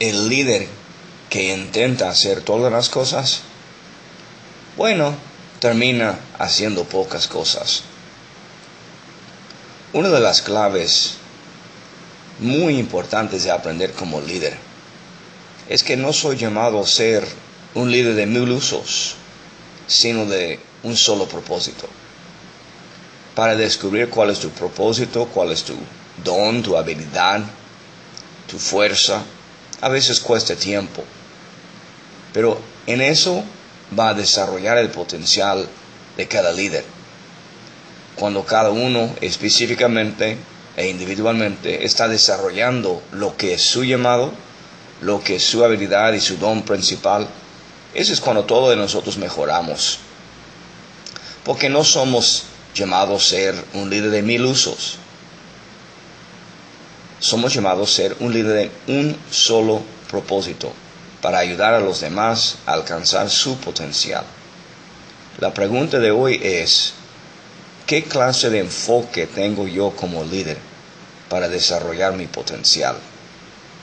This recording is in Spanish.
el líder que intenta hacer todas las cosas, bueno, termina haciendo pocas cosas. Una de las claves muy importantes de aprender como líder es que no soy llamado a ser un líder de mil usos, sino de un solo propósito. Para descubrir cuál es tu propósito, cuál es tu don, tu habilidad, tu fuerza, a veces cuesta tiempo. Pero en eso va a desarrollar el potencial de cada líder. Cuando cada uno específicamente e individualmente está desarrollando lo que es su llamado, lo que es su habilidad y su don principal, eso es cuando todos de nosotros mejoramos. Porque no somos llamados a ser un líder de mil usos. Somos llamados a ser un líder de un solo propósito, para ayudar a los demás a alcanzar su potencial. La pregunta de hoy es, ¿qué clase de enfoque tengo yo como líder para desarrollar mi potencial?